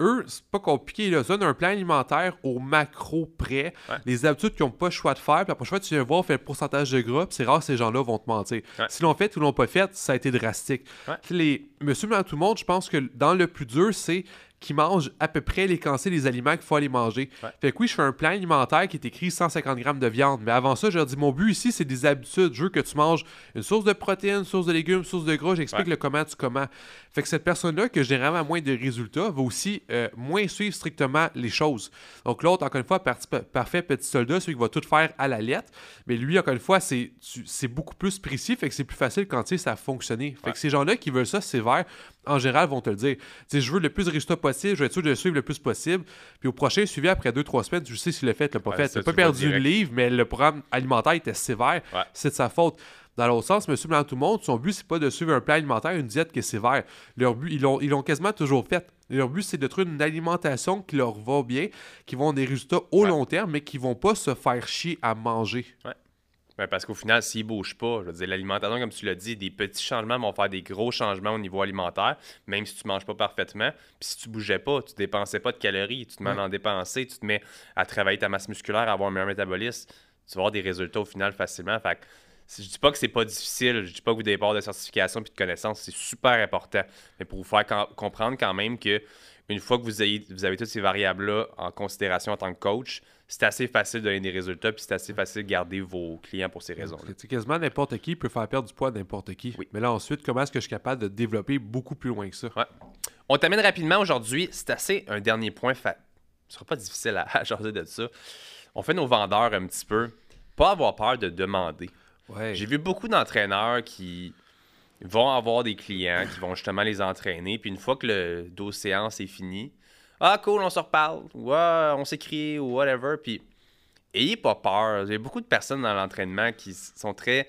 eux, c'est pas compliqué. Ils ont un plan alimentaire au macro près. Les habitudes qu'ils n'ont pas le choix de faire. Puis la prochaine fois que tu viens voir, on fait le pourcentage de gras. c'est rare ces gens-là vont te mentir. Si l'ont fait ou l'ont pas fait, ça a été drastique. Les, monsieur, dans tout le monde, je pense que dans le plus dur, c'est qui mangent à peu près les quantités des aliments qu'il faut aller manger. Fait que oui, je fais un plan alimentaire qui est écrit 150 grammes de viande. Mais avant ça, je leur dis mon but ici, c'est des habitudes. Je veux que tu manges une source de protéines, une source de légumes, une source de gras. J'explique le comment tu comment. Fait que cette personne-là, que généralement moins de résultats, va aussi euh, moins suivre strictement les choses. Donc l'autre, encore une fois, parfait petit soldat, celui qui va tout faire à la lettre. Mais lui, encore une fois, c'est beaucoup plus précis. Fait que c'est plus facile quand ça a fonctionné. Fait que ces gens-là qui veulent ça sévère, en général, vont te le dire. sais, je veux le plus de résultats possible, je vais être sûr de le suivre le plus possible. Puis au prochain suivi, après 2-3 semaines, je sais s'il l'a fait, il l'a pas fait. Il n'a pas perdu le livre, mais le programme alimentaire était sévère. C'est de sa faute. Dans l'autre sens, monsieur blanc tout le monde, son but, c'est pas de suivre un plan alimentaire, une diète qui est sévère. Leur but, ils l'ont, ils quasiment toujours fait. Leur but, c'est de trouver une alimentation qui leur va bien, qui vont des résultats au long terme, mais qui vont pas se faire chier à manger. Ben, parce qu'au final, s'ils ne bougent pas, je veux dire, l'alimentation, comme tu l'as dit, des petits changements vont faire des gros changements au niveau alimentaire, même si tu ne manges pas parfaitement. Puis si tu ne bougeais pas, tu ne dépensais pas de calories, tu te mets à en dépenser, tu te mets à travailler ta masse musculaire, à avoir un meilleur métabolisme, tu vas avoir des résultats au final facilement. Fait que, je dis pas que c'est pas difficile, je dis pas que vous devez de certification et de connaissances, c'est super important. Mais pour vous faire comprendre quand même que une fois que vous avez, vous avez toutes ces variables-là en considération en tant que coach, c'est assez facile de donner des résultats, puis c'est assez facile de garder vos clients pour ces raisons. C'est quasiment n'importe qui peut faire perdre du poids à n'importe qui. Mais là, ensuite, comment est-ce que je suis capable de développer beaucoup plus loin que ça? On t'amène rapidement aujourd'hui. C'est assez un dernier point. Fa... Ce sera pas difficile à, à de ça. On fait nos vendeurs un petit peu. Pas avoir peur de demander. J'ai vu beaucoup d'entraîneurs qui vont avoir des clients qui vont justement les entraîner. Puis une fois que le dos séance est fini, ah, cool, on se reparle. Ou ah, on s'écrit ou whatever. Puis, ayez pas peur. J'ai beaucoup de personnes dans l'entraînement qui sont très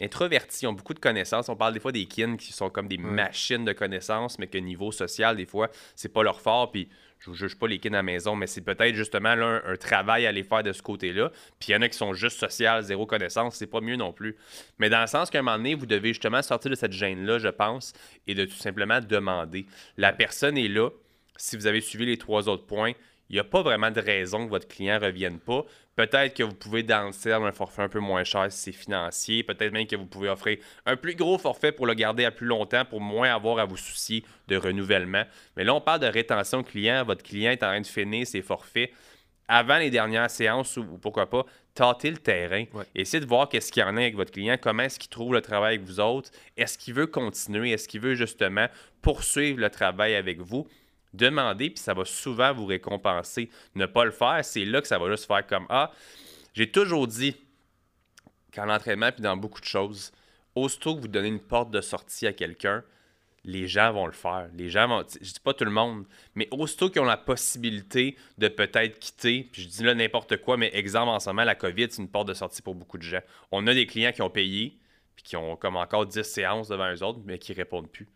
introvertis, ont beaucoup de connaissances. On parle des fois des kins qui sont comme des machines de connaissances, mais que niveau social, des fois, c'est pas leur fort. Puis, je ne juge pas les kins à la maison, mais c'est peut-être justement là, un, travail à les faire de ce côté-là. Puis il y en a qui sont juste sociales, zéro connaissance, c'est pas mieux non plus. Mais dans le sens qu'à un moment donné, vous devez justement sortir de cette gêne-là, je pense, et de tout simplement demander. La personne est là, si vous avez suivi les trois autres points, il n'y a pas vraiment de raison que votre client ne revienne pas. Peut-être que vous pouvez danser un forfait un peu moins cher si c'est financier. Peut-être même que vous pouvez offrir un plus gros forfait pour le garder à plus longtemps pour moins avoir à vous soucier de renouvellement. Mais là, on parle de rétention client. Votre client est en train de finir ses forfaits avant les dernières séances ou pourquoi pas, tâter le terrain. Essayez de voir qu'est-ce qu'il y en a avec votre client, comment est-ce qu'il trouve le travail avec vous autres, est-ce qu'il veut continuer, est-ce qu'il veut justement poursuivre le travail avec vous? Demandez, puis ça va souvent vous récompenser. Ne pas le faire, c'est là que ça va juste faire comme Ah, j'ai toujours dit qu'en entraînement, puis dans beaucoup de choses, aussitôt que vous donnez une porte de sortie à quelqu'un, les gens vont le faire. Les gens vont, je dis pas tout le monde, mais aussitôt qu'ils ont la possibilité de peut-être quitter, puis je dis là n'importe quoi, mais exemple en ce moment, la COVID, c'est une porte de sortie pour beaucoup de gens. On a des clients qui ont payé, puis qui ont comme encore 10 séances devant eux autres, mais qui répondent plus.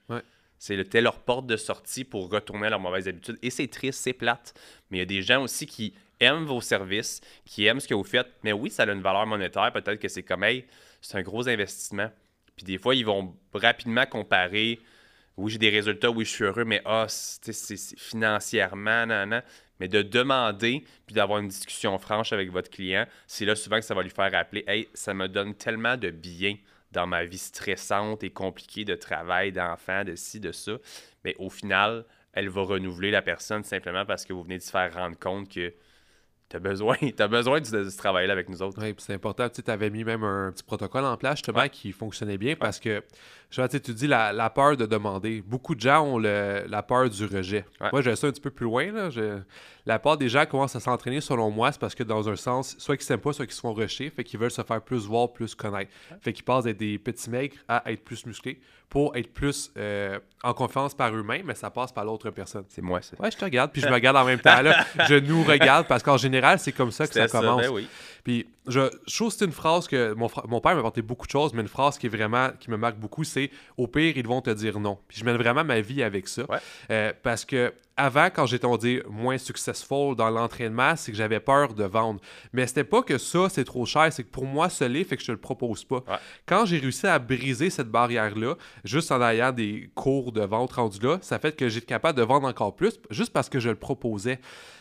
C'était leur porte de sortie pour retourner à leurs mauvaises habitudes. Et c'est triste, c'est plate. Mais il y a des gens aussi qui aiment vos services, qui aiment ce que vous faites. Mais oui, ça a une valeur monétaire. Peut-être que c'est comme, hey, c'est un gros investissement. Puis des fois, ils vont rapidement comparer oui, j'ai des résultats, oui, je suis heureux, mais ah, c'est financièrement, nan, Mais de demander puis d'avoir une discussion franche avec votre client, c'est là souvent que ça va lui faire rappeler Hey, ça me donne tellement de bien dans ma vie stressante et compliquée de travail, d'enfant, de ci, de ça. Mais au final, elle va renouveler la personne simplement parce que vous venez de se faire rendre compte que tu as besoin, as besoin de, ce travail-là avec nous autres. Oui, c'est important. Tu avais mis même un petit protocole en place justement qui fonctionnait bien parce que tu dis la, peur de demander. Beaucoup de gens ont la peur du rejet. Moi, j'ai ça un petit peu plus loin. Là. la part des gens commencent à s'entraîner, selon moi, c'est parce que dans un sens, soit qu'ils s'aiment pas, soit qu'ils se font rusher, fait qu'ils veulent se faire plus voir, plus connaître. Fait qu'ils passent d'être des petits maigres à être plus musclés pour être plus euh, en confiance par eux-mêmes, mais ça passe par l'autre personne. C'est moi, ça. Ouais, je te regarde, puis je me regarde en même temps. Là. je nous regarde parce qu'en général, c'est comme ça que ça, commence. Ben puis, je, trouve que c'est une phrase que mon, mon père m'a apporté beaucoup de choses, mais une phrase qui est vraiment, qui me marque beaucoup, c'est au pire, ils vont te dire non. Puis je mène vraiment ma vie avec ça. Euh, parce que avant, quand j'étais, on dit, moins successful dans l'entraînement, c'est que j'avais peur de vendre. Mais c'était pas que ça, c'est trop cher, c'est que pour moi, ce livre, fait que je te le propose pas. Quand j'ai réussi à briser cette barrière-là, juste en ayant des cours de vente rendus là, ça fait que j'étais capable de vendre encore plus, juste parce que je le proposais.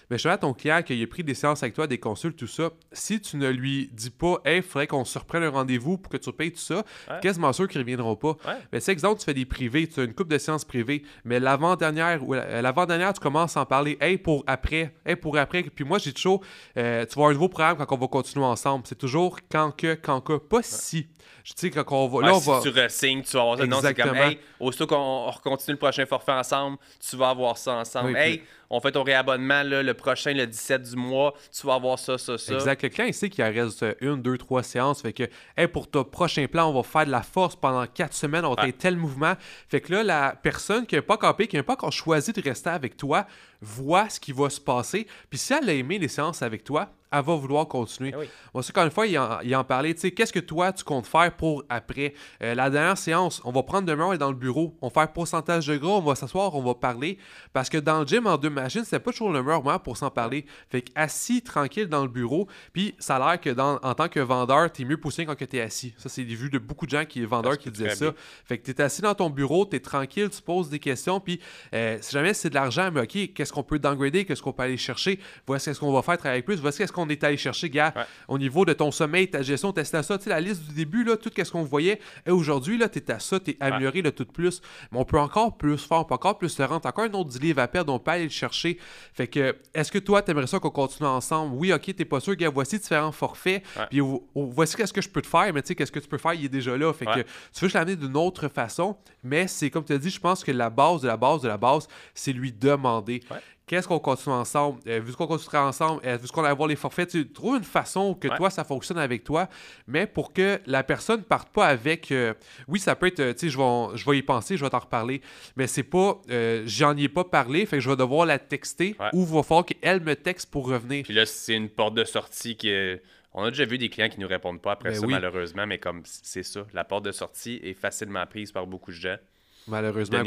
Mais je à ton client qui a pris des séances avec toi, des consultes, tout ça. Si tu ne lui dis pas, hey, il faudrait qu'on se reprenne un rendez-vous pour que tu payes tout ça, quasiment sûr qu'ils ne reviendront pas. Mais c'est exemple, tu fais des privés, tu as une coupe de séances privées, mais l'avant-dernière ou l'avant-dernière, tu commences à en parler, hey, pour après, hey, pour après. Puis moi, j'ai toujours, euh, tu vas avoir un nouveau programme quand on va continuer ensemble. C'est toujours quand que, quand que, pas si. Je sais quand on va. Là, on va... Si tu resignes, tu vas avoir ça. Non, c'est comme, hey, aussitôt qu'on continue le prochain forfait ensemble, tu vas avoir ça ensemble. hey, on fait ton réabonnement le prochain, le 17 du mois, tu vas avoir ça, ça, ça. Exact. Le client, il sait qu'il reste une, deux, trois séances. Fait que, hey, pour ton prochain plan, on va faire de la force pendant quatre semaines, on va faire tel mouvement. Fait que là, la personne qui n'a pas campé, qui n'a pas encore choisi de rester avec toi, voit ce qui va se passer. Puis si elle a aimé les séances avec toi, elle va vouloir continuer. Eh Moi, c'est quand une fois, il en, il en parlait, tu sais, qu'est-ce que toi, tu comptes faire pour après? Euh, la dernière séance, on va prendre demain, on est dans le bureau, on va faire pourcentage de gras, on va s'asseoir, on va parler. Parce que dans le gym, en deux machines, c'est pas toujours le meilleur moment pour s'en parler. Fait que assis, tranquille dans le bureau, puis ça a l'air que dans, en tant que vendeur, t'es mieux poussé quand tu es assis. Ça, c'est des vues de beaucoup de gens qui sont vendeurs qui disaient ça. Fait que t'es assis dans ton bureau, t'es tranquille, tu poses des questions, puis euh, si jamais c'est de l'argent, mais ok, qu'est-ce qu'on peut downgrader, qu'est-ce qu'on peut aller chercher, voici ce qu'on va faire travailler plus, voici ce qu'on est allé chercher, gars, au niveau de ton sommeil, ta gestion, à ça. Tu sais, la liste du début, là, tout ce qu'on voyait. Et aujourd'hui, là, tu es à ça, tu es amélioré le tout plus. Mais on peut encore plus faire, on peut encore plus se rendre. Encore un autre 10 livres à perdre, on peut aller le chercher. Fait que, est-ce que toi, tu aimerais ça qu'on continue ensemble? Oui, ok, t'es pas sûr, gars, voici différents forfaits. Puis voici qu'est-ce que je peux te faire, mais tu sais, qu'est-ce que tu peux faire, il est déjà là. Fait que tu veux l'amener d'une autre façon, mais c'est comme tu as dit, je pense que la base de la base de la base, c'est lui demander qu'est-ce qu'on continue ensemble? Euh, vu qu'on continuera ensemble, euh, vu qu'on va avoir les forfaits, tu trouves une façon que toi, ça fonctionne avec toi, mais pour que la personne parte pas avec. Euh, oui, ça peut être, tu sais, je vais, je vais y penser, je vais t'en reparler, mais c'est pas, j'en ai pas parlé, fait que je vais devoir la texter ou il va falloir qu'elle me texte pour revenir. Puis là, c'est une porte de sortie qui est. On a déjà vu des clients qui nous répondent pas après ben ça, malheureusement, mais comme c'est ça, la porte de sortie est facilement prise par beaucoup de gens. Malheureusement,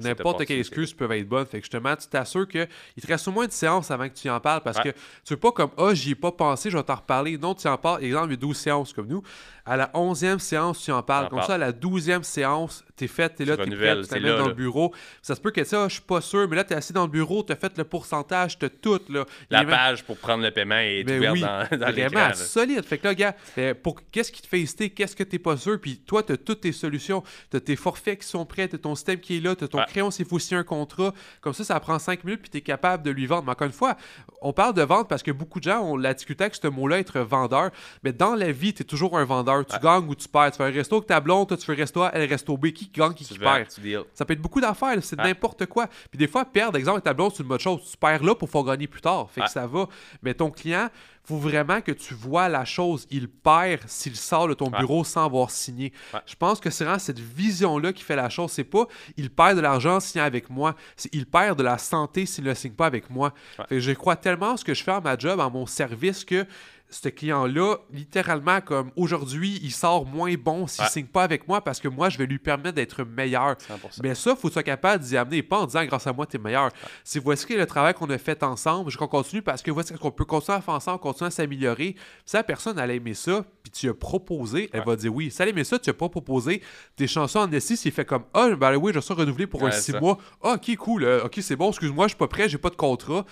N'importe quelle excuse peut être bonne. Fait que justement, tu t'assures qu'il te reste au moins une séance avant que tu y en parles parce Ouais. que tu veux pas comme Ah, j'y ai pas pensé, je vais t'en reparler. Non, tu en parles. Exemple, il y a 12 séances comme nous. À la 11e séance, tu en parles. Comme ça, à la 12e séance, t'es fait, t'es là, Tu t'es prêt, tu t'amènes là, dans là. le bureau. Ça se peut que ça, je suis pas sûr, mais là, t'es assis dans le bureau, t'as fait le pourcentage, t'as tout. Là. La même- page pour prendre le paiement est mais ouverte oui, dans, dans vraiment solide. Fait que là, gars, pour qu'est-ce qui te fait hésiter, qu'est-ce que t'es pas sûr, puis toi, t'as toutes tes solutions, t'as tes forfaits qui sont prêts, t'as ton système qui est là, t'as ton Ouais. crayon s'il faut signer un contrat. Comme ça, ça prend 5 minutes, puis t'es capable de lui vendre. Mais encore une fois, on parle de vente parce que beaucoup de gens ont la difficulté avec ce mot-là, être vendeur. Mais dans la vie, t'es toujours un vendeur. Tu Ouais. gagnes ou tu perds. Tu fais un resto avec ta blonde, toi, tu fais resto A, elle resto B. Qui gagne, qui, Tu qui perd? Ça peut être beaucoup d'affaires, c'est n'importe quoi. Puis des fois, perdre, exemple, avec ta blonde, c'est une bonne chose. Tu perds là pour faire gagner plus tard. Fait que ça va. Mais ton client, faut vraiment que tu vois la chose. Il perd s'il sort de ton bureau sans avoir signé. Je pense que c'est vraiment cette vision-là qui fait la chose. C'est pas il perd de l'argent en signant avec moi. C'est il perd de la santé s'il ne signe pas avec moi. Fait que je crois tellement en ce que je fais à ma job, en mon service, que ce client-là, littéralement, comme aujourd'hui, il sort moins bon s'il Ouais. signe pas avec moi parce que moi, je vais lui permettre d'être meilleur. 100%. Mais ça, faut que tu sois capable d'y amener, pas en disant grâce à moi, tu es meilleur. C'est voici le travail qu'on a fait ensemble, je qu'on continue parce que voici ce qu'on peut continuer à faire ensemble, continuer à s'améliorer. Si la personne, elle a aimé ça, puis tu as proposé, elle Ouais. va dire oui. Si elle a aimé ça, tu as pas proposé, tes chansons en SI, s'il fait comme Ah, ben oui, je suis renouvelé pour un Ouais, 6 ça. mois. Ah, ok, cool. euh, ok, c'est bon, excuse-moi, je suis pas prêt, j'ai pas de contrat.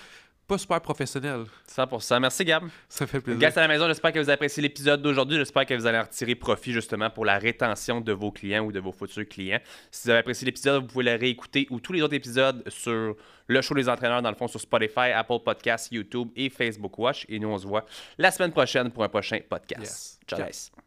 Pas super professionnel. 100%. Merci, Gab. Ça fait plaisir. Gars à la maison, j'espère que vous avez apprécié l'épisode d'aujourd'hui. J'espère que vous allez en retirer profit justement pour la rétention de vos clients ou de vos futurs clients. Si vous avez apprécié l'épisode, vous pouvez le réécouter ou tous les autres épisodes sur le show des entraîneurs, dans le fond, sur Spotify, Apple Podcasts, YouTube et Facebook Watch. Et nous, on se voit la semaine prochaine pour un prochain podcast. Yes. Ciao, Ciao.